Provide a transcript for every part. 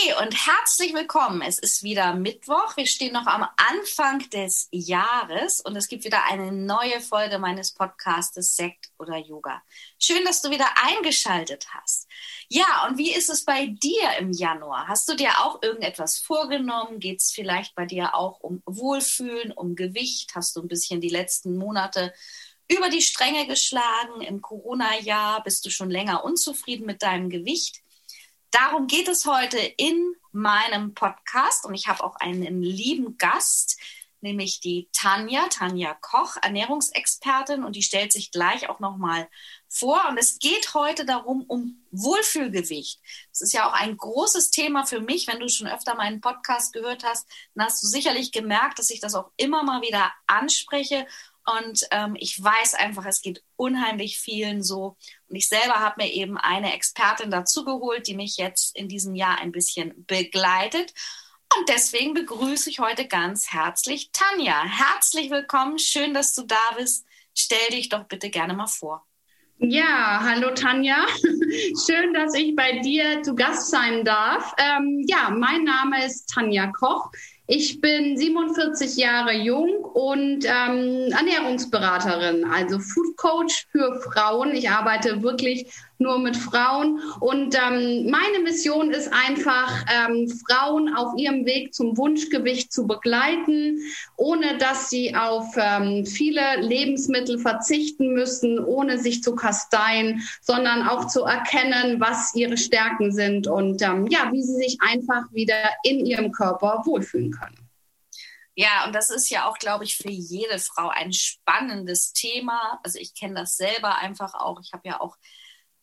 Namaste und herzlich willkommen. Es ist wieder Mittwoch. Wir stehen noch am Anfang des Jahres und es gibt wieder eine neue Folge meines Podcastes Sekt oder Yoga. Schön, dass du wieder eingeschaltet hast. Ja, und wie ist es bei dir im Januar? Hast du dir auch irgendetwas vorgenommen? Geht es vielleicht bei dir auch um Wohlfühlen, um Gewicht? Hast du ein bisschen die letzten Monate über die Stränge geschlagen im Corona-Jahr? Bist du schon länger unzufrieden mit deinem Gewicht? Darum geht es heute in meinem Podcast und ich habe auch einen lieben Gast, nämlich die Tanja, Tanja Koch, Ernährungsexpertin und die stellt sich gleich auch nochmal vor. Und es geht heute darum, um Wohlfühlgewicht. Das ist ja auch ein großes Thema für mich. Wenn du schon öfter meinen Podcast gehört hast, dann hast du sicherlich gemerkt, dass ich das auch immer mal wieder anspreche und ähm, ich weiß einfach, es geht unheimlich vielen so. Und ich selber habe mir eben eine Expertin dazugeholt, die mich jetzt in diesem Jahr ein bisschen begleitet. Und deswegen begrüße ich heute ganz herzlich Tanja. Herzlich willkommen, schön, dass du da bist. Stell dich doch bitte gerne mal vor. Ja, hallo Tanja. Schön, dass ich bei dir zu Gast sein darf. Ähm, ja, mein Name ist Tanja Koch. Ich bin 47 Jahre jung und ähm, Ernährungsberaterin, also Food Coach für Frauen. Ich arbeite wirklich nur mit Frauen. Und ähm, meine Mission ist einfach, ähm, Frauen auf ihrem Weg zum Wunschgewicht zu begleiten, ohne dass sie auf ähm, viele Lebensmittel verzichten müssen, ohne sich zu kasteien, sondern auch zu erkennen, was ihre Stärken sind und ähm, ja, wie sie sich einfach wieder in ihrem Körper wohlfühlen können. Ja, und das ist ja auch, glaube ich, für jede Frau ein spannendes Thema. Also ich kenne das selber einfach auch. Ich habe ja auch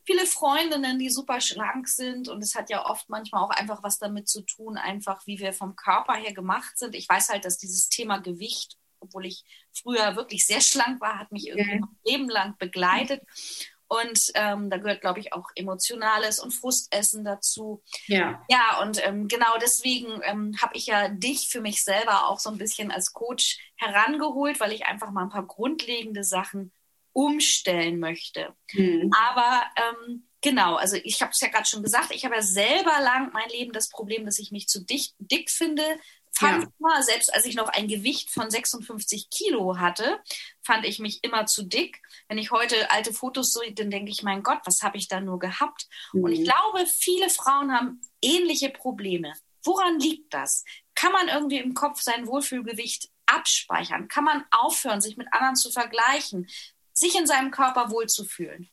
viele Freundinnen, die super schlank sind und es hat ja oft manchmal auch einfach was damit zu tun, einfach wie wir vom Körper her gemacht sind. Ich weiß halt, dass dieses Thema Gewicht, obwohl ich früher wirklich sehr schlank war, hat mich irgendwie mein Leben lang begleitet. Und ähm, da gehört, glaube ich, auch Emotionales und Frustessen dazu. Ja. Ja, und ähm, genau deswegen ähm, habe ich ja dich für mich selber auch so ein bisschen als Coach herangeholt, weil ich einfach mal ein paar grundlegende Sachen umstellen möchte. Mhm. Aber ähm, genau, also ich habe es ja gerade schon gesagt, ich habe ja selber lang mein Leben das Problem, dass ich mich zu dick, dick finde. Fand ja. immer, selbst als ich noch ein Gewicht von 56 Kilo hatte, fand ich mich immer zu dick. Wenn ich heute alte Fotos sehe, dann denke ich, mein Gott, was habe ich da nur gehabt? Mhm. Und ich mhm. glaube, viele Frauen haben ähnliche Probleme. Woran liegt das? Kann man irgendwie im Kopf sein Wohlfühlgewicht abspeichern? Kann man aufhören, sich mit anderen zu vergleichen? Sich in seinem Körper wohlzufühlen?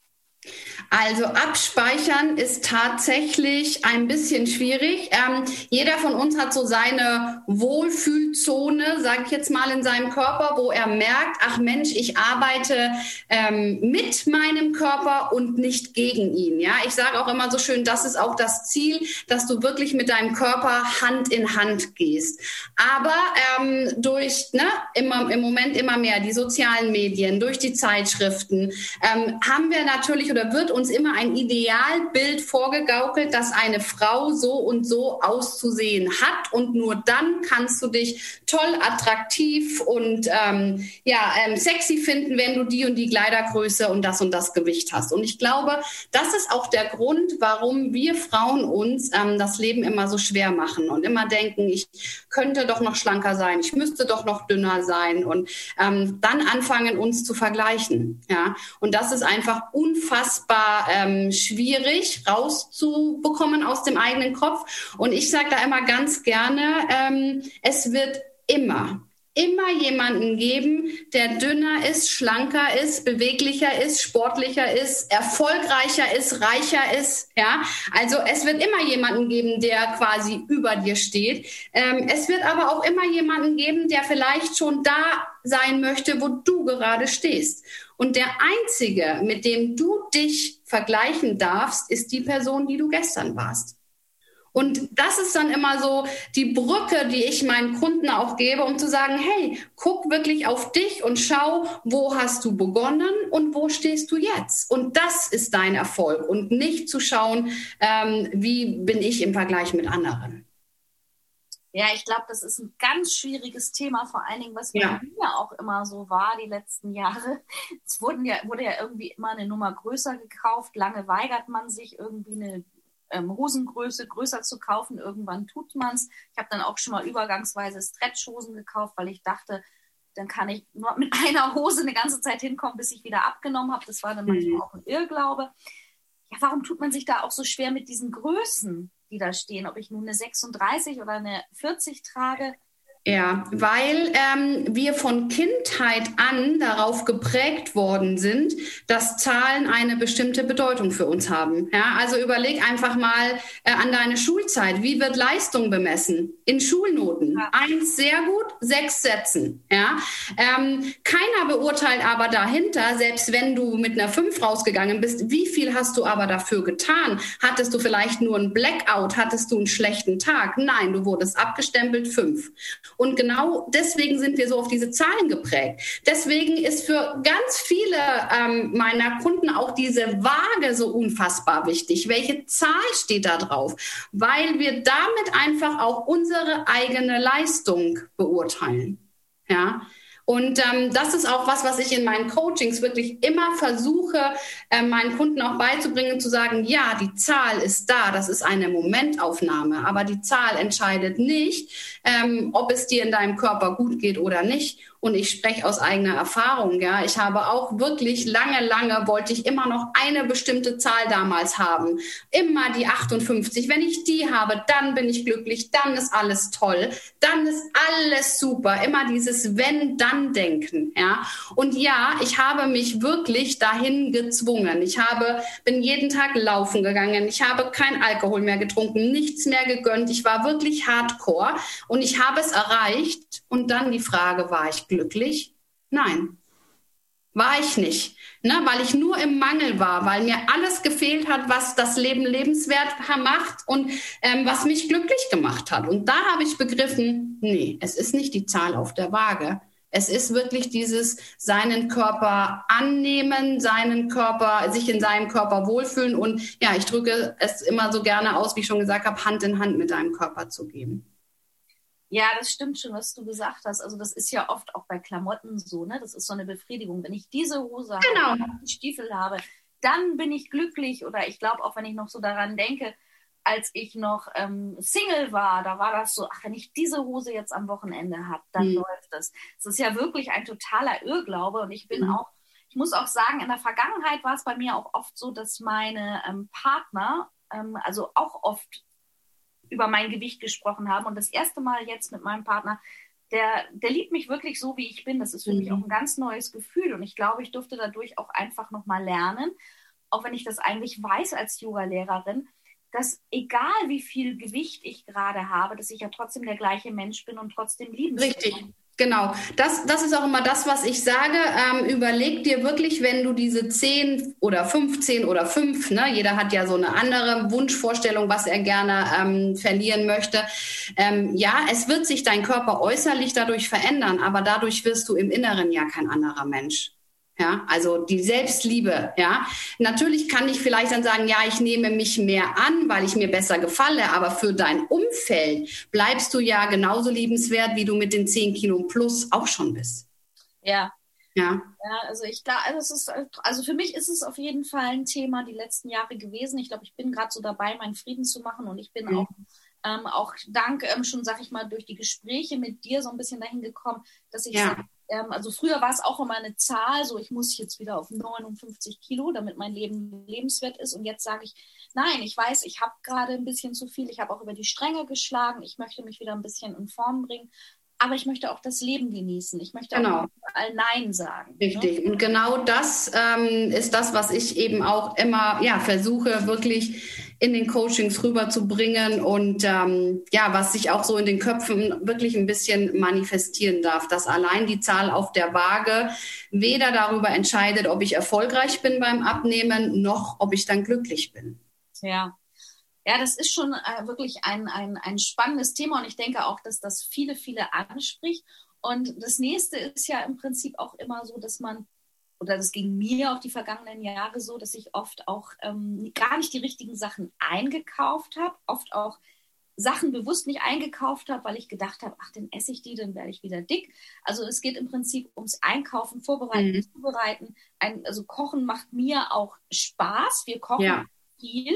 Also abspeichern ist tatsächlich ein bisschen schwierig. Ähm, jeder von uns hat so seine Wohlfühlzone, sage ich jetzt mal, in seinem Körper, wo er merkt, ach Mensch, ich arbeite ähm, mit meinem Körper und nicht gegen ihn. Ja, ich sage auch immer so schön, das ist auch das Ziel, dass du wirklich mit deinem Körper Hand in Hand gehst. Aber ähm, durch ne, immer, im Moment immer mehr die sozialen Medien, durch die Zeitschriften ähm, haben wir natürlich oder wird uns immer ein Idealbild vorgegaukelt, dass eine Frau so und so auszusehen hat und nur dann kannst du dich toll, attraktiv und ähm, ja ähm, sexy finden, wenn du die und die Kleidergröße und das und das Gewicht hast. Und ich glaube, das ist auch der Grund, warum wir Frauen uns ähm, das Leben immer so schwer machen und immer denken, ich könnte doch noch schlanker sein, ich müsste doch noch dünner sein und ähm, dann anfangen uns zu vergleichen. Ja, und das ist einfach unfassbar unfassbar ähm, schwierig rauszubekommen aus dem eigenen Kopf. Und ich sage da immer ganz gerne, ähm, es wird immer immer jemanden geben, der dünner ist, schlanker ist, beweglicher ist, sportlicher ist, erfolgreicher ist, reicher ist. Ja, also es wird immer jemanden geben, der quasi über dir steht. Ähm, es wird aber auch immer jemanden geben, der vielleicht schon da sein möchte, wo du gerade stehst. Und der einzige, mit dem du dich vergleichen darfst, ist die Person, die du gestern warst. Und das ist dann immer so die Brücke, die ich meinen Kunden auch gebe, um zu sagen, hey, guck wirklich auf dich und schau, wo hast du begonnen und wo stehst du jetzt. Und das ist dein Erfolg und nicht zu schauen, ähm, wie bin ich im Vergleich mit anderen. Ja, ich glaube, das ist ein ganz schwieriges Thema, vor allen Dingen, was bei ja. mir auch immer so war die letzten Jahre. Es wurden ja, wurde ja irgendwie immer eine Nummer größer gekauft. Lange weigert man sich, irgendwie eine ähm, Hosengröße größer zu kaufen. Irgendwann tut man es. Ich habe dann auch schon mal übergangsweise Stretchhosen gekauft, weil ich dachte, dann kann ich nur mit einer Hose eine ganze Zeit hinkommen, bis ich wieder abgenommen habe. Das war dann manchmal mhm. auch ein Irrglaube. Ja, warum tut man sich da auch so schwer mit diesen Größen, die da stehen? Ob ich nun eine 36 oder eine 40 trage, ja, weil ähm, wir von Kindheit an darauf geprägt worden sind, dass Zahlen eine bestimmte Bedeutung für uns haben. Ja, also überleg einfach mal äh, an deine Schulzeit. Wie wird Leistung bemessen? In Schulnoten. Ja. Eins sehr gut, sechs Sätzen. Ja, ähm, keiner beurteilt aber dahinter, selbst wenn du mit einer fünf rausgegangen bist, wie viel hast du aber dafür getan? Hattest du vielleicht nur ein Blackout? Hattest du einen schlechten Tag? Nein, du wurdest abgestempelt fünf. Und genau deswegen sind wir so auf diese Zahlen geprägt. Deswegen ist für ganz viele ähm, meiner Kunden auch diese Waage so unfassbar wichtig. Welche Zahl steht da drauf? Weil wir damit einfach auch unsere eigene Leistung beurteilen. Ja. Und ähm, das ist auch was, was ich in meinen Coachings wirklich immer versuche, äh, meinen Kunden auch beizubringen, zu sagen, ja, die Zahl ist da, das ist eine Momentaufnahme, aber die Zahl entscheidet nicht, ähm, ob es dir in deinem Körper gut geht oder nicht. Und ich spreche aus eigener Erfahrung, ja. Ich habe auch wirklich lange, lange wollte ich immer noch eine bestimmte Zahl damals haben. Immer die 58. Wenn ich die habe, dann bin ich glücklich, dann ist alles toll, dann ist alles super. Immer dieses Wenn-Dann-Denken, ja. Und ja, ich habe mich wirklich dahin gezwungen. Ich habe, bin jeden Tag laufen gegangen. Ich habe kein Alkohol mehr getrunken, nichts mehr gegönnt. Ich war wirklich hardcore und ich habe es erreicht. Und dann die Frage, war ich glücklich? Nein, war ich nicht, ne? weil ich nur im Mangel war, weil mir alles gefehlt hat, was das Leben lebenswert macht und ähm, was mich glücklich gemacht hat. Und da habe ich begriffen, nee, es ist nicht die Zahl auf der Waage. Es ist wirklich dieses seinen Körper annehmen, seinen Körper, sich in seinem Körper wohlfühlen und ja, ich drücke es immer so gerne aus, wie ich schon gesagt habe, Hand in Hand mit deinem Körper zu geben. Ja, das stimmt schon, was du gesagt hast. Also das ist ja oft auch bei Klamotten so, ne? Das ist so eine Befriedigung. Wenn ich diese Hose genau. habe, die Stiefel habe, dann bin ich glücklich. Oder ich glaube auch, wenn ich noch so daran denke, als ich noch ähm, Single war, da war das so, ach, wenn ich diese Hose jetzt am Wochenende habe, dann mhm. läuft das. Es ist ja wirklich ein totaler Irrglaube. Und ich bin mhm. auch, ich muss auch sagen, in der Vergangenheit war es bei mir auch oft so, dass meine ähm, Partner, ähm, also auch oft über mein Gewicht gesprochen haben. Und das erste Mal jetzt mit meinem Partner, der, der liebt mich wirklich so, wie ich bin. Das ist für mhm. mich auch ein ganz neues Gefühl. Und ich glaube, ich durfte dadurch auch einfach nochmal lernen, auch wenn ich das eigentlich weiß als Yoga-Lehrerin, dass egal wie viel Gewicht ich gerade habe, dass ich ja trotzdem der gleiche Mensch bin und trotzdem lieben Richtig. Bin. Genau, das, das ist auch immer das, was ich sage. Ähm, überleg dir wirklich, wenn du diese 10 oder 15 oder 5, ne, jeder hat ja so eine andere Wunschvorstellung, was er gerne ähm, verlieren möchte. Ähm, ja, es wird sich dein Körper äußerlich dadurch verändern, aber dadurch wirst du im Inneren ja kein anderer Mensch. Ja, also die Selbstliebe, ja. Natürlich kann ich vielleicht dann sagen, ja, ich nehme mich mehr an, weil ich mir besser gefalle, aber für dein Umfeld bleibst du ja genauso liebenswert, wie du mit den 10 Kilo plus auch schon bist. Ja. Ja. Ja, also ich glaube, also, ist, also für mich ist es auf jeden Fall ein Thema die letzten Jahre gewesen. Ich glaube, ich bin gerade so dabei, meinen Frieden zu machen und ich bin mhm. auch ähm, auch dank ähm, schon, sag ich mal, durch die Gespräche mit dir so ein bisschen dahin gekommen, dass ich ja. sag, ähm, also früher war es auch immer eine Zahl, so ich muss jetzt wieder auf 59 Kilo, damit mein Leben lebenswert ist. Und jetzt sage ich, nein, ich weiß, ich habe gerade ein bisschen zu viel, ich habe auch über die Stränge geschlagen, ich möchte mich wieder ein bisschen in Form bringen. aber ich möchte auch das Leben genießen. Ich möchte genau. auch überall Nein sagen. Ne? Richtig. Ne? Und genau das ähm, ist das, was ich eben auch immer ja, versuche, wirklich in den Coachings rüberzubringen und ähm, ja, was sich auch so in den Köpfen wirklich ein bisschen manifestieren darf, dass allein die Zahl auf der Waage weder darüber entscheidet, ob ich erfolgreich bin beim Abnehmen, noch ob ich dann glücklich bin. Ja, ja, das ist schon äh, wirklich ein, ein, ein spannendes Thema und ich denke auch, dass das viele, viele anspricht. Und das nächste ist ja im Prinzip auch immer so, dass man, oder das ging mir auch die vergangenen Jahre so, dass ich oft auch ähm, gar nicht die richtigen Sachen eingekauft habe, oft auch Sachen bewusst nicht eingekauft habe, weil ich gedacht habe, ach, dann esse ich die, dann werde ich wieder dick. Also es geht im Prinzip ums Einkaufen, Vorbereiten, mhm. Zubereiten. Ein, also Kochen macht mir auch Spaß. Wir kochen ja. viel,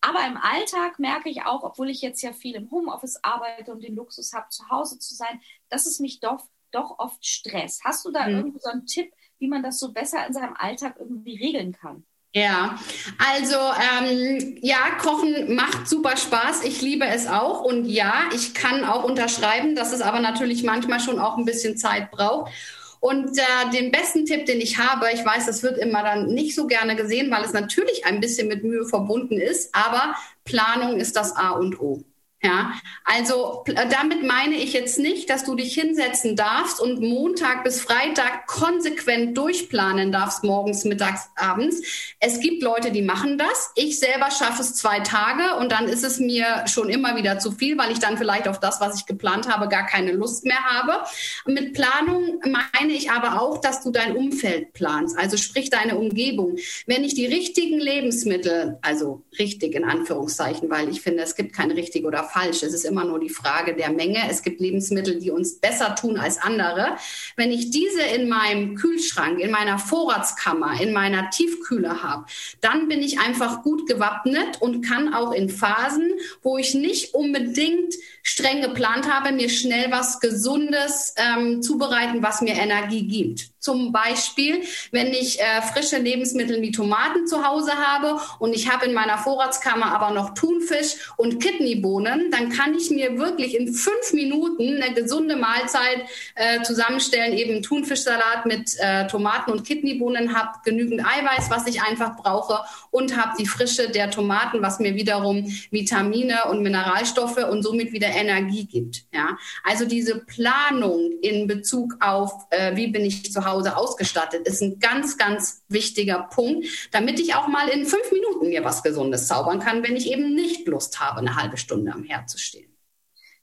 aber im Alltag merke ich auch, obwohl ich jetzt ja viel im Homeoffice arbeite und den Luxus habe, zu Hause zu sein, dass es mich doch, doch oft stresst. Hast du da mhm. irgendwie so einen Tipp, wie man das so besser in seinem Alltag irgendwie regeln kann? Ja, also ähm, ja, Kochen macht super Spaß. Ich liebe es auch. Und ja, ich kann auch unterschreiben, dass es aber natürlich manchmal schon auch ein bisschen Zeit braucht. Und äh, den besten Tipp, den ich habe, ich weiß, das wird immer dann nicht so gerne gesehen, weil es natürlich ein bisschen mit Mühe verbunden ist, aber Planung ist das A und O. Ja, also damit meine ich jetzt nicht, dass du dich hinsetzen darfst und Montag bis Freitag konsequent durchplanen darfst, morgens, mittags, abends. Es gibt Leute, die machen das. Ich selber schaffe es zwei Tage und dann ist es mir schon immer wieder zu viel, weil ich dann vielleicht auf das, was ich geplant habe, gar keine Lust mehr habe. Mit Planung meine ich aber auch, dass du dein Umfeld planst, also sprich deine Umgebung. Wenn ich die richtigen Lebensmittel, also richtig in Anführungszeichen, weil ich finde, es gibt kein richtig oder falsch. Es ist immer nur die Frage der Menge. Es gibt Lebensmittel, die uns besser tun als andere. Wenn ich diese in meinem Kühlschrank, in meiner Vorratskammer, in meiner Tiefkühle habe, dann bin ich einfach gut gewappnet und kann auch in Phasen, wo ich nicht unbedingt streng geplant habe, mir schnell was Gesundes ähm, zubereiten, was mir Energie gibt. Zum Beispiel, wenn ich äh, frische Lebensmittel wie Tomaten zu Hause habe und ich habe in meiner Vorratskammer aber noch Thunfisch und Kidneybohnen, dann kann ich mir wirklich in fünf Minuten eine gesunde Mahlzeit äh, zusammenstellen, eben Thunfischsalat mit äh, Tomaten und Kidneybohnen, habe genügend Eiweiß, was ich einfach brauche und habe die Frische der Tomaten, was mir wiederum Vitamine und Mineralstoffe und somit wieder Energie gibt. Ja? Also diese Planung in Bezug auf, äh, wie bin ich zu Hause ausgestattet, ist ein ganz, ganz wichtiger Punkt, damit ich auch mal in fünf Minuten mir was Gesundes zaubern kann, wenn ich eben nicht Lust habe, eine halbe Stunde am Herd zu stehen.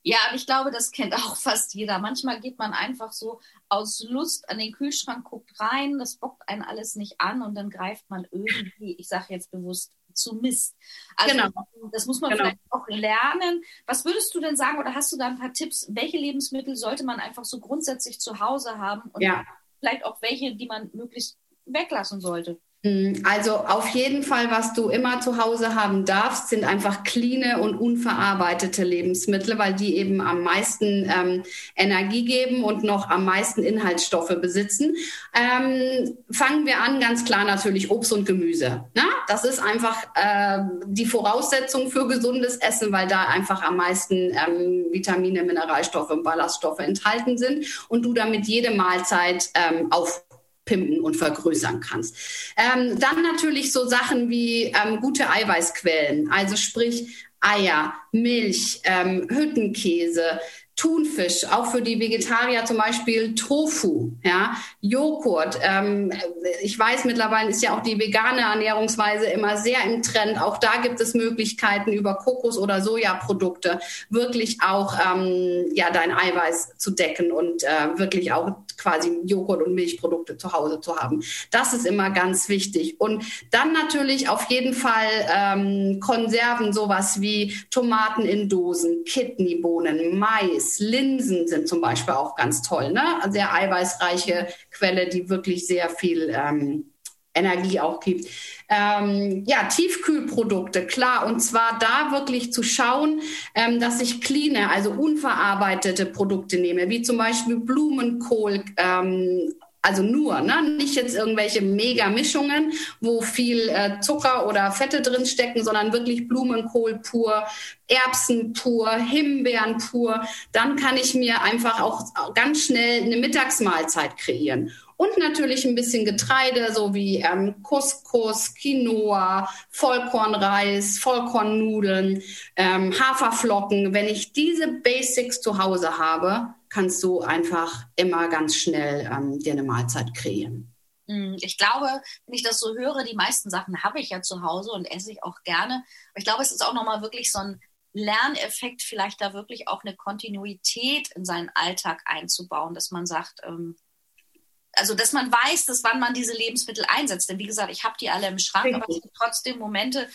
Ja, ich glaube, das kennt auch fast jeder. Manchmal geht man einfach so aus Lust an den Kühlschrank, guckt rein, das bockt einen alles nicht an und dann greift man irgendwie, ich sage jetzt bewusst, zu Mist. Also genau. das muss man genau. vielleicht auch lernen. Was würdest du denn sagen oder hast du da ein paar Tipps? Welche Lebensmittel sollte man einfach so grundsätzlich zu Hause haben und ja. vielleicht auch welche, die man möglichst weglassen sollte? Hm, also auf jeden Fall, was du immer zu Hause haben darfst, sind einfach cleane und unverarbeitete Lebensmittel, weil die eben am meisten ähm, Energie geben und noch am meisten Inhaltsstoffe besitzen. Ähm, fangen wir an, ganz klar natürlich Obst und Gemüse. Na? Das ist einfach äh, die Voraussetzung für gesundes Essen, weil da einfach am meisten ähm, Vitamine, Mineralstoffe und Ballaststoffe enthalten sind und du damit jede Mahlzeit ähm, auf pimpen und vergrößern kannst. Ähm, dann natürlich so Sachen wie ähm, gute Eiweißquellen, also sprich Eier, Milch, ähm, Hüttenkäse, Thunfisch, auch für die Vegetarier zum Beispiel Tofu, ja, Joghurt. Ähm, ich weiß, mittlerweile ist ja auch die vegane Ernährungsweise immer sehr im Trend. Auch da gibt es Möglichkeiten über Kokos- oder Sojaprodukte wirklich auch ähm, ja dein Eiweiß zu decken und äh, wirklich auch quasi Joghurt und Milchprodukte zu Hause zu haben. Das ist immer ganz wichtig. Und dann natürlich auf jeden Fall ähm, Konserven, sowas wie Tomaten in Dosen, Kidneybohnen, Mais. Linsen sind zum Beispiel auch ganz toll. Ne? Sehr eiweißreiche Quelle, die wirklich sehr viel ähm, Energie auch gibt. Ähm, ja, Tiefkühlprodukte, klar. Und zwar da wirklich zu schauen, ähm, dass ich cleane, also unverarbeitete Produkte nehme, wie zum Beispiel Blumenkohl, ähm, Also nur, ne? nicht jetzt irgendwelche Mega-Mischungen, wo viel äh, Zucker oder Fette drin stecken, sondern wirklich Blumenkohl pur, Erbsen pur, Himbeeren pur. Dann kann ich mir einfach auch ganz schnell eine Mittagsmahlzeit kreieren. Und natürlich ein bisschen Getreide, so wie ähm, Couscous, Quinoa, Vollkornreis, Vollkornnudeln, ähm, Haferflocken. Wenn ich diese Basics zu Hause habe, kannst du einfach immer ganz schnell ähm, dir eine Mahlzeit kreieren. Hm, ich glaube, wenn ich das so höre, die meisten Sachen habe ich ja zu Hause und esse ich auch gerne. Aber ich glaube, es ist auch nochmal wirklich so ein Lerneffekt, vielleicht da wirklich auch eine Kontinuität in seinen Alltag einzubauen, dass man sagt, ähm, also dass man weiß, dass wann man diese Lebensmittel einsetzt. Denn wie gesagt, ich habe die alle im Schrank, Richtig. aber es gibt trotzdem Momente,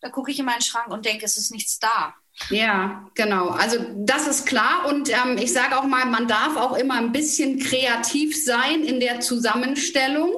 da gucke ich in meinen Schrank und denke, es ist nichts da. Ja, genau. Also das ist klar. Und ähm, ich sage auch mal, man darf auch immer ein bisschen kreativ sein in der Zusammenstellung.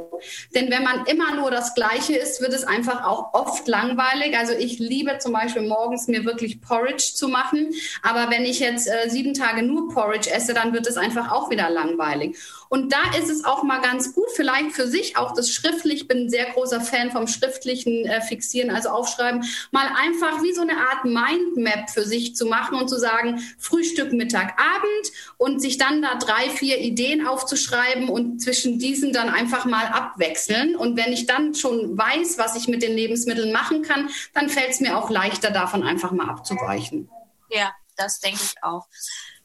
Denn wenn man immer nur das Gleiche isst, wird es einfach auch oft langweilig. Also ich liebe zum Beispiel morgens mir wirklich Porridge zu machen. Aber wenn ich jetzt äh, sieben Tage nur Porridge esse, dann wird es einfach auch wieder langweilig. Und da ist es auch mal ganz gut, vielleicht für sich auch das schriftlich, ich bin ein sehr großer Fan vom schriftlichen äh, Fixieren, also Aufschreiben, mal einfach wie so eine Art Mindmap für sich zu machen und zu sagen, Frühstück, Mittag, Abend und sich dann da drei, vier Ideen aufzuschreiben und zwischen diesen dann einfach mal abwechseln. Und wenn ich dann schon weiß, was ich mit den Lebensmitteln machen kann, dann fällt es mir auch leichter, davon einfach mal abzuweichen. Ja, das denke ich auch.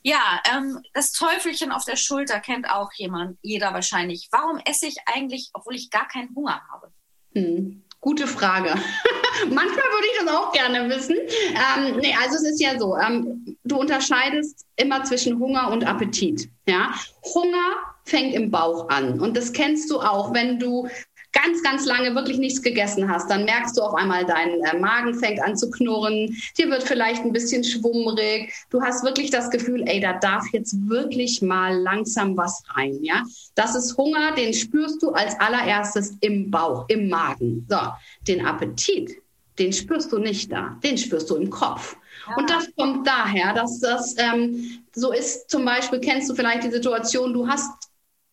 Ja, ähm, das Teufelchen auf der Schulter kennt auch jemand, jeder wahrscheinlich. Warum esse ich eigentlich, obwohl ich gar keinen Hunger habe? Hm. Gute Frage. Manchmal würde ich das auch gerne wissen. Ähm, nee, also es ist ja so, ähm, du unterscheidest immer zwischen Hunger und Appetit. Ja? Hunger fängt im Bauch an. Und das kennst du auch, wenn du ganz, ganz lange wirklich nichts gegessen hast, dann merkst du auf einmal, dein äh, Magen fängt an zu knurren, dir wird vielleicht ein bisschen schwummrig, du hast wirklich das Gefühl, ey, da darf jetzt wirklich mal langsam was rein, ja. Das ist Hunger, den spürst du als allererstes im Bauch, im Magen. So, den Appetit, den spürst du nicht da, den spürst du im Kopf. Ja. Und das kommt daher, dass das ähm, so ist, zum Beispiel kennst du vielleicht die Situation, du hast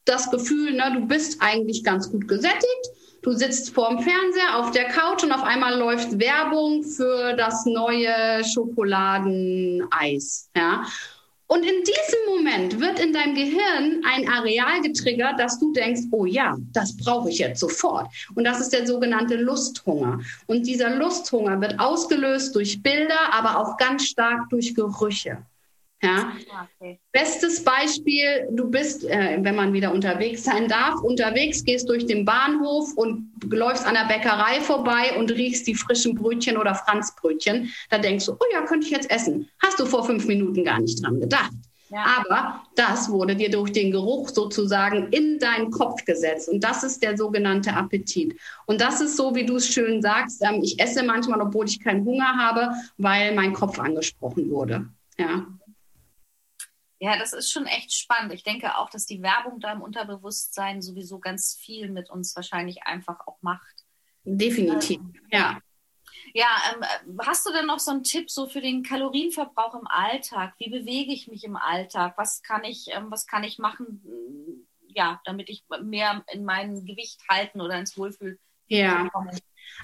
das Gefühl, ne, du bist eigentlich ganz gut gesättigt. Du sitzt vorm Fernseher auf der Couch und auf einmal läuft Werbung für das neue Schokoladeneis. Ja? Und in diesem Moment wird in deinem Gehirn ein Areal getriggert, dass du denkst, oh ja, das brauche ich jetzt sofort. Und das ist der sogenannte Lusthunger. Und dieser Lusthunger wird ausgelöst durch Bilder, aber auch ganz stark durch Gerüche. Ja. Okay. Bestes Beispiel, du bist, äh, wenn man wieder unterwegs sein darf, unterwegs, gehst durch den Bahnhof und läufst an der Bäckerei vorbei und riechst die frischen Brötchen oder Franzbrötchen. Da denkst du, oh ja, könnte ich jetzt essen. Hast du vor fünf Minuten gar nicht dran gedacht. Ja. Aber das wurde dir durch den Geruch sozusagen in deinen Kopf gesetzt. Und das ist der sogenannte Appetit. Und das ist so, wie du es schön sagst, ähm, ich esse manchmal, obwohl ich keinen Hunger habe, weil mein Kopf angesprochen wurde. Ja. Ja, das ist schon echt spannend. Ich denke auch, dass die Werbung da im Unterbewusstsein sowieso ganz viel mit uns wahrscheinlich einfach auch macht. Definitiv, ähm, ja. Ja, ähm, hast du denn noch so einen Tipp so für den Kalorienverbrauch im Alltag? Wie bewege ich mich im Alltag? Was kann ich, ähm, was kann ich machen, ja, damit ich mehr in mein Gewicht halten oder ins Wohlfühl ja.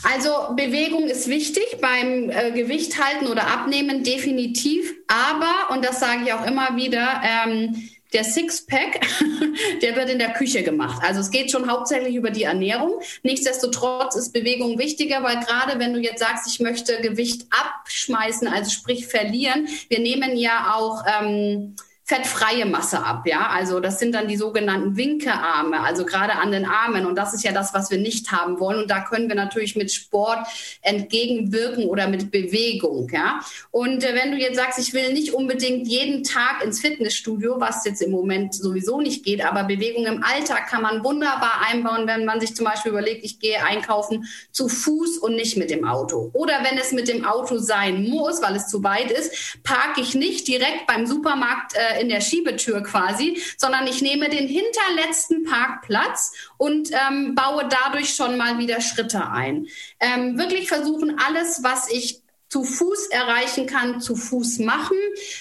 Also Bewegung ist wichtig beim äh, Gewicht halten oder abnehmen definitiv. Aber, und das sage ich auch immer wieder, ähm, der Sixpack, der wird in der Küche gemacht. Also es geht schon hauptsächlich über die Ernährung. Nichtsdestotrotz ist Bewegung wichtiger, weil gerade wenn du jetzt sagst, ich möchte Gewicht abschmeißen, also sprich verlieren, wir nehmen ja auch ähm, fettfreie Masse ab, ja. Also das sind dann die sogenannten Winkearme, also gerade an den Armen. Und das ist ja das, was wir nicht haben wollen. Und da können wir natürlich mit Sport entgegenwirken oder mit Bewegung, ja. Und äh, wenn du jetzt sagst, ich will nicht unbedingt jeden Tag ins Fitnessstudio, was jetzt im Moment sowieso nicht geht, aber Bewegung im Alltag kann man wunderbar einbauen, wenn man sich zum Beispiel überlegt, ich gehe einkaufen zu Fuß und nicht mit dem Auto. Oder wenn es mit dem Auto sein muss, weil es zu weit ist, parke ich nicht direkt beim Supermarkt äh, in der Schiebetür quasi, sondern ich nehme den hinterletzten Parkplatz und ähm, baue dadurch schon mal wieder Schritte ein. Ähm, wirklich versuchen, alles, was ich zu Fuß erreichen kann, zu Fuß machen.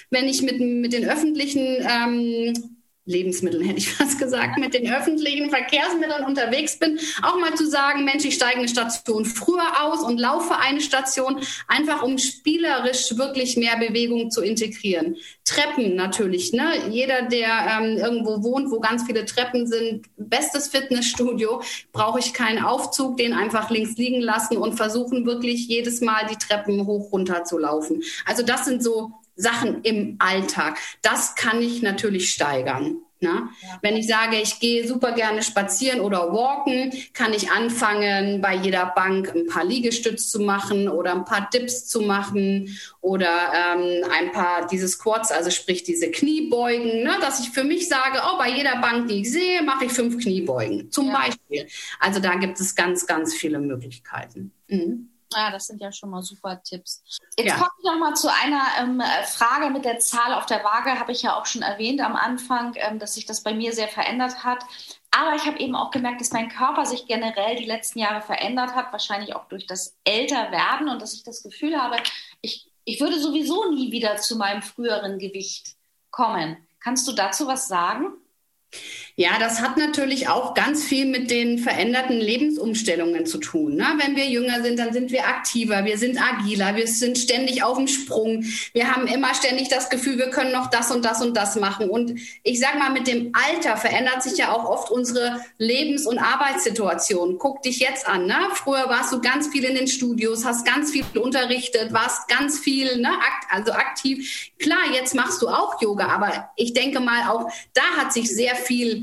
Wenn ich mit, mit den öffentlichen ähm, Lebensmitteln, hätte ich fast gesagt, mit den öffentlichen Verkehrsmitteln unterwegs bin, auch mal zu sagen, Mensch, ich steige eine Station früher aus und laufe eine Station, einfach um spielerisch wirklich mehr Bewegung zu integrieren. Treppen natürlich, ne? Jeder, der ähm, irgendwo wohnt, wo ganz viele Treppen sind, bestes Fitnessstudio, brauche ich keinen Aufzug, den einfach links liegen lassen und versuchen wirklich jedes Mal die Treppen hoch runter zu laufen. Also das sind so Sachen im Alltag. Das kann ich natürlich steigern. Ne? Ja. Wenn ich sage, ich gehe super gerne spazieren oder walken, kann ich anfangen, bei jeder Bank ein paar Liegestütz zu machen oder ein paar Dips zu machen oder ähm, ein paar diese Squats, also sprich diese Kniebeugen, ne? dass ich für mich sage, oh, bei jeder Bank, die ich sehe, mache ich fünf Kniebeugen zum ja. Beispiel. Also da gibt es ganz, ganz viele Möglichkeiten. Mhm. Ja, das sind ja schon mal super Tipps. Jetzt ja. komme ich noch mal zu einer ähm, Frage mit der Zahl auf der Waage. Habe ich ja auch schon erwähnt am Anfang, ähm, dass sich das bei mir sehr verändert hat. Aber ich habe eben auch gemerkt, dass mein Körper sich generell die letzten Jahre verändert hat, wahrscheinlich auch durch das Älterwerden und dass ich das Gefühl habe, ich, ich würde sowieso nie wieder zu meinem früheren Gewicht kommen. Kannst du dazu was sagen? Ja, das hat natürlich auch ganz viel mit den veränderten Lebensumstellungen zu tun. Ne? Wenn wir jünger sind, dann sind wir aktiver, wir sind agiler, wir sind ständig auf dem Sprung. Wir haben immer ständig das Gefühl, wir können noch das und das und das machen. Und ich sage mal, mit dem Alter verändert sich ja auch oft unsere Lebens- und Arbeitssituation. Guck dich jetzt an. Ne? Früher warst du ganz viel in den Studios, hast ganz viel unterrichtet, warst ganz viel, ne? also aktiv. Klar, jetzt machst du auch Yoga, aber ich denke mal, auch da hat sich sehr viel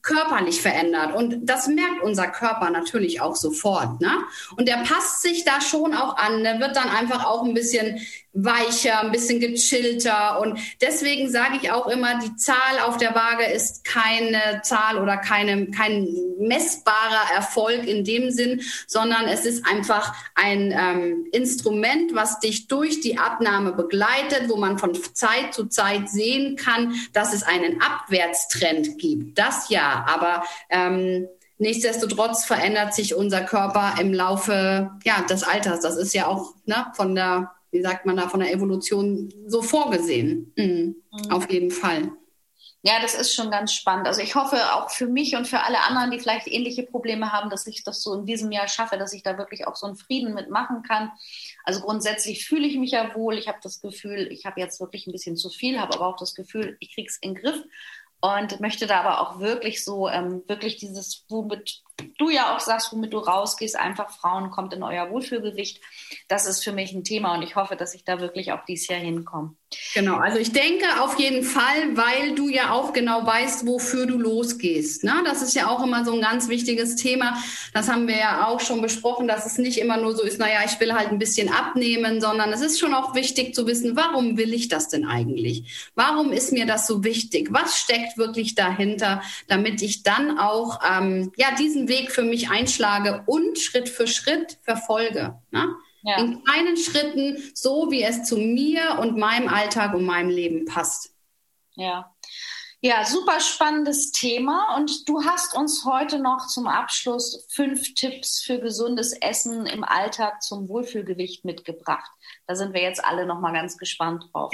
körperlich verändert. Und das merkt unser Körper natürlich auch sofort. Ne? Und der passt sich da schon auch an. Der wird dann einfach auch ein bisschen weicher, ein bisschen gechillter. Und deswegen sage ich auch immer, die Zahl auf der Waage ist keine Zahl oder keine, kein messbarer Erfolg in dem Sinn, sondern es ist einfach ein ähm, Instrument, was dich durch die Abnahme begleitet, wo man von Zeit zu Zeit sehen kann, dass es einen Abwärtstrend gibt. Das ja, aber ähm, Nichtsdestotrotz verändert sich unser Körper im Laufe ja, des Alters. Das ist ja auch ne, von der wie sagt man da, von der Evolution so vorgesehen. Mhm. Mhm. Auf jeden Fall. Ja, das ist schon ganz spannend. Also ich hoffe auch für mich und für alle anderen, die vielleicht ähnliche Probleme haben, dass ich das so in diesem Jahr schaffe, dass ich da wirklich auch so einen Frieden mitmachen kann. Also grundsätzlich fühle ich mich ja wohl. Ich habe das Gefühl, ich habe jetzt wirklich ein bisschen zu viel, habe aber auch das Gefühl, ich kriege es in den Griff und möchte da aber auch wirklich so, ähm, wirklich dieses, womit du ja auch sagst, womit du rausgehst, einfach Frauen kommt in euer Wohlfühlgewicht. Das ist für mich ein Thema und ich hoffe, dass ich da wirklich auch dieses Jahr hinkomme. Genau, also ich denke auf jeden Fall, weil du ja auch genau weißt, wofür du losgehst. Ne? Das ist ja auch immer so ein ganz wichtiges Thema. Das haben wir ja auch schon besprochen, dass es nicht immer nur so ist, naja, ich will halt ein bisschen abnehmen, sondern es ist schon auch wichtig zu wissen, warum will ich das denn eigentlich? Warum ist mir das so wichtig? Was steckt wirklich dahinter, damit ich dann auch ähm, ja, diesen Weg für mich einschlage und Schritt für Schritt verfolge? Ne? Ja. In kleinen Schritten, so wie es zu mir und meinem Alltag und meinem Leben passt. Ja. Ja, super spannendes Thema. Und du hast uns heute noch zum Abschluss fünf Tipps für gesundes Essen im Alltag zum Wohlfühlgewicht mitgebracht. Da sind wir jetzt alle noch mal ganz gespannt drauf.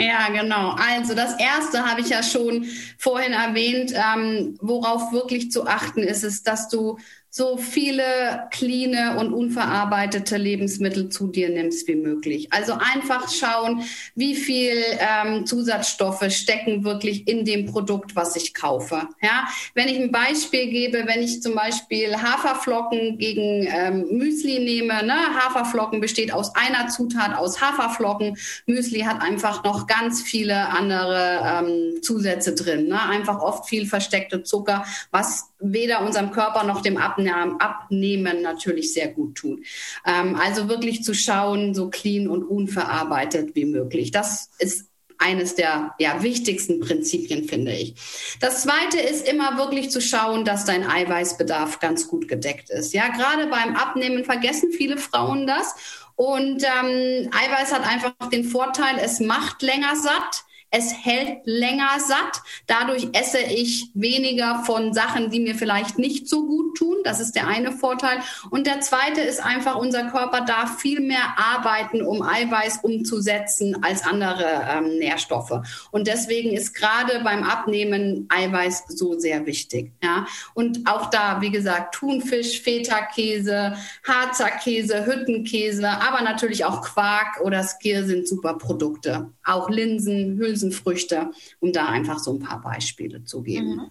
Ja, genau. Also das erste habe ich ja schon vorhin erwähnt, ähm, worauf wirklich zu achten ist, ist, dass du so viele cleane und unverarbeitete Lebensmittel zu dir nimmst wie möglich. Also einfach schauen, wie viel ähm, Zusatzstoffe stecken wirklich in dem Produkt, was ich kaufe. Ja, wenn ich ein Beispiel gebe, wenn ich zum Beispiel Haferflocken gegen ähm, Müsli nehme, ne? Haferflocken besteht aus einer Zutat aus Haferflocken. Müsli hat einfach noch ganz viele andere ähm, Zusätze drin. Ne? Einfach oft viel versteckte Zucker, was weder unserem Körper noch dem Abnehmen, Abnehmen natürlich sehr gut tut. Ähm, also wirklich zu schauen, so clean und unverarbeitet wie möglich. Das ist eines der ja, wichtigsten Prinzipien, finde ich. Das zweite ist immer wirklich zu schauen, dass dein Eiweißbedarf ganz gut gedeckt ist. Ja, gerade beim Abnehmen vergessen viele Frauen das. Und ähm, Eiweiß hat einfach den Vorteil, es macht länger satt Es hält länger satt. Dadurch esse ich weniger von Sachen, die mir vielleicht nicht so gut tun. Das ist der eine Vorteil. Und der zweite ist einfach, unser Körper darf viel mehr arbeiten, um Eiweiß umzusetzen als andere ähm, Nährstoffe. Und deswegen ist gerade beim Abnehmen Eiweiß so sehr wichtig. Ja? Und auch da, wie gesagt, Thunfisch, Feta-Käse, Harzer Käse, Hüttenkäse, aber natürlich auch Quark oder Skir sind super Produkte. Auch Linsen, Hülsenfrüchte, um da einfach so ein paar Beispiele zu geben. Mhm.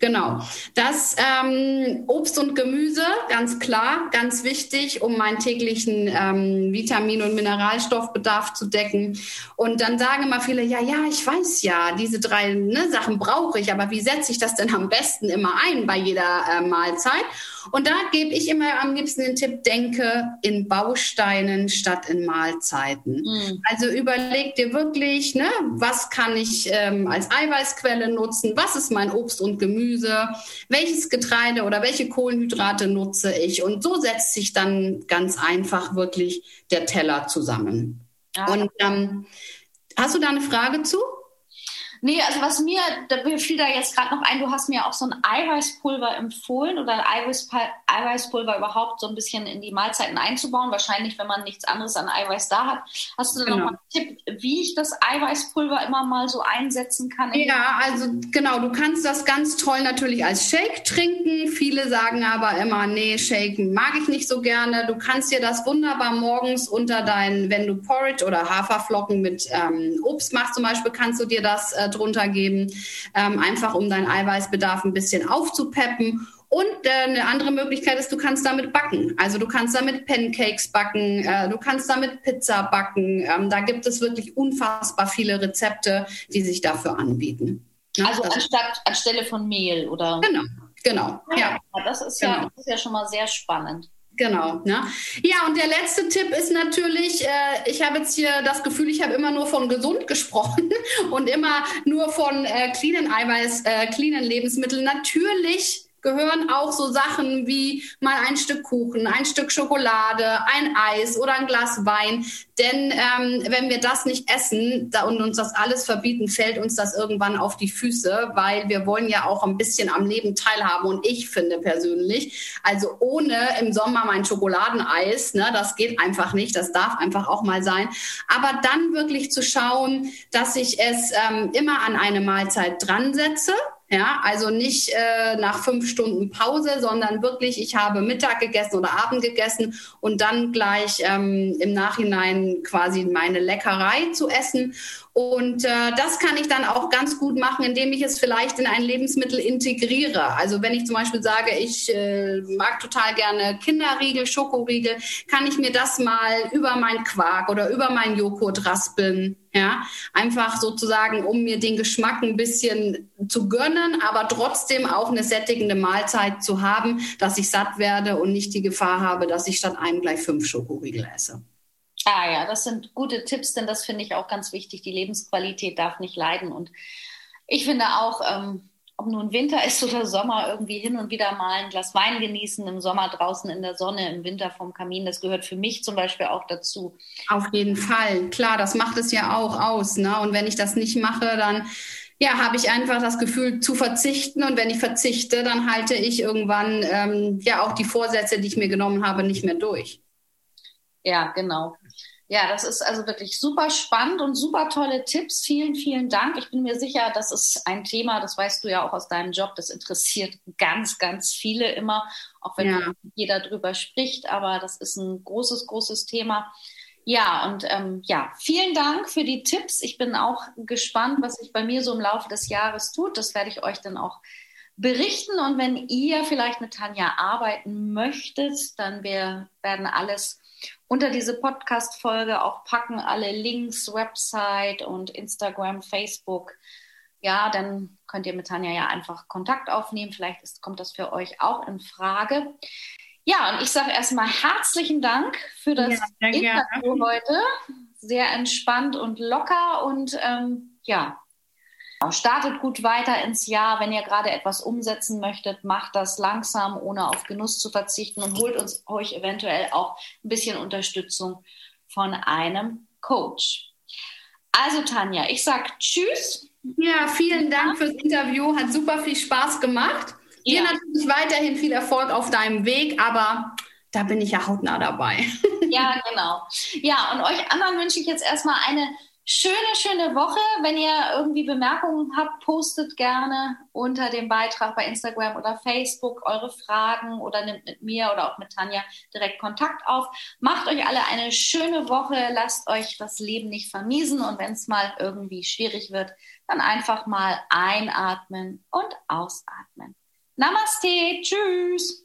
Genau. Das ähm, Obst und Gemüse, ganz klar, ganz wichtig, um meinen täglichen ähm, Vitamin- und Mineralstoffbedarf zu decken. Und dann sagen immer viele, ja, ja, ich weiß ja, diese drei ne, Sachen brauche ich, aber wie setze ich das denn am besten immer ein bei jeder äh, Mahlzeit? Und da gebe ich immer am liebsten den Tipp, denke in Bausteinen statt in Mahlzeiten. Mhm. Also überleg dir wirklich, ne, was kann ich ähm, als Eiweißquelle nutzen? Was ist mein Obst und Gemüse? Welches Getreide oder welche Kohlenhydrate nutze ich? Und so setzt sich dann ganz einfach wirklich der Teller zusammen. Ah. Und ähm, hast du da eine Frage zu? Nee, also was mir, da fiel da jetzt gerade noch ein, du hast mir auch so ein Eiweißpulver empfohlen oder ein Eiweißpulver überhaupt so ein bisschen in die Mahlzeiten einzubauen. Wahrscheinlich, wenn man nichts anderes an Eiweiß da hat. Hast du da genau. noch mal einen Tipp, wie ich das Eiweißpulver immer mal so einsetzen kann? Ja, also genau, du kannst das ganz toll natürlich als Shake trinken. Viele sagen aber immer, nee, Shaken mag ich nicht so gerne. Du kannst dir das wunderbar morgens unter deinen, wenn du Porridge oder Haferflocken mit ähm, Obst machst zum Beispiel, kannst du dir das äh, drunter geben, ähm, einfach um deinen Eiweißbedarf ein bisschen aufzupeppen. Und äh, eine andere Möglichkeit ist, du kannst damit backen. Also du kannst damit Pancakes backen, äh, du kannst damit Pizza backen. Ähm, da gibt es wirklich unfassbar viele Rezepte, die sich dafür anbieten. Ja, also anstatt anstelle von Mehl, oder? Genau, genau. Ja, ja. Das, ist ja, genau. das ist ja schon mal sehr spannend. Genau. Ne? Ja, und der letzte Tipp ist natürlich, äh, ich habe jetzt hier das Gefühl, ich habe immer nur von gesund gesprochen und immer nur von äh, cleanen Eiweiß, äh, cleanen Lebensmitteln. Natürlich gehören auch so Sachen wie mal ein Stück Kuchen, ein Stück Schokolade, ein Eis oder ein Glas Wein. Denn ähm, wenn wir das nicht essen da, und uns das alles verbieten, fällt uns das irgendwann auf die Füße, weil wir wollen ja auch ein bisschen am Leben teilhaben. Und ich finde persönlich, also ohne im Sommer mein Schokoladeneis, ne, das geht einfach nicht, das darf einfach auch mal sein. Aber dann wirklich zu schauen, dass ich es ähm, immer an eine Mahlzeit dran setze ja, also nicht äh, nach fünf Stunden Pause, sondern wirklich, ich habe Mittag gegessen oder Abend gegessen und dann gleich ähm, im Nachhinein quasi meine Leckerei zu essen. Und äh, das kann ich dann auch ganz gut machen, indem ich es vielleicht in ein Lebensmittel integriere. Also wenn ich zum Beispiel sage, ich äh, mag total gerne Kinderriegel, Schokoriegel, kann ich mir das mal über meinen Quark oder über meinen Joghurt raspeln. Ja, einfach sozusagen, um mir den Geschmack ein bisschen zu gönnen, aber trotzdem auch eine sättigende Mahlzeit zu haben, dass ich satt werde und nicht die Gefahr habe, dass ich statt einem gleich fünf Schokoriegel esse. Ah ja, das sind gute Tipps, denn das finde ich auch ganz wichtig. Die Lebensqualität darf nicht leiden. Und ich finde auch, ähm, ob nun Winter ist oder Sommer, irgendwie hin und wieder mal ein Glas Wein genießen, im Sommer draußen in der Sonne, im Winter vom Kamin, das gehört für mich zum Beispiel auch dazu. Auf jeden Fall, klar, das macht es ja auch aus. Ne? Und wenn ich das nicht mache, dann ja, habe ich einfach das Gefühl zu verzichten. Und wenn ich verzichte, dann halte ich irgendwann ähm, ja auch die Vorsätze, die ich mir genommen habe, nicht mehr durch. Ja, genau. Ja, das ist also wirklich super spannend und super tolle Tipps. Vielen, vielen Dank. Ich bin mir sicher, das ist ein Thema, das weißt du ja auch aus deinem Job, das interessiert ganz, ganz viele immer, auch wenn ja. jeder drüber spricht. Aber das ist ein großes, großes Thema. Ja, und ähm, ja, vielen Dank für die Tipps. Ich bin auch gespannt, was sich bei mir so im Laufe des Jahres tut. Das werde ich euch dann auch berichten. Und wenn ihr vielleicht mit Tanja arbeiten möchtet, dann wir werden alles unter diese Podcast-Folge auch packen, alle Links, Website und Instagram, Facebook. Ja, dann könnt ihr mit Tanja ja einfach Kontakt aufnehmen. Vielleicht ist, kommt das für euch auch in Frage. Ja, und ich sage erstmal herzlichen Dank für das ja, Interview heute. Sehr entspannt und locker und ähm, ja, Startet gut weiter ins Jahr. Wenn ihr gerade etwas umsetzen möchtet, macht das langsam, ohne auf Genuss zu verzichten und holt uns euch eventuell auch ein bisschen Unterstützung von einem Coach. Also Tanja, ich sag Tschüss. Ja, vielen Dank fürs Interview. Hat super viel Spaß gemacht. Ja. Dir natürlich weiterhin viel Erfolg auf deinem Weg, aber da bin ich ja hautnah dabei. Ja, genau. Ja, und euch anderen wünsche ich jetzt erstmal eine schöne, schöne Woche. Wenn ihr irgendwie Bemerkungen habt, postet gerne unter dem Beitrag bei Instagram oder Facebook eure Fragen oder nimmt mit mir oder auch mit Tanja direkt Kontakt auf. Macht euch alle eine schöne Woche, lasst euch das Leben nicht vermiesen und wenn es mal irgendwie schwierig wird, dann einfach mal einatmen und ausatmen. Namaste, tschüss.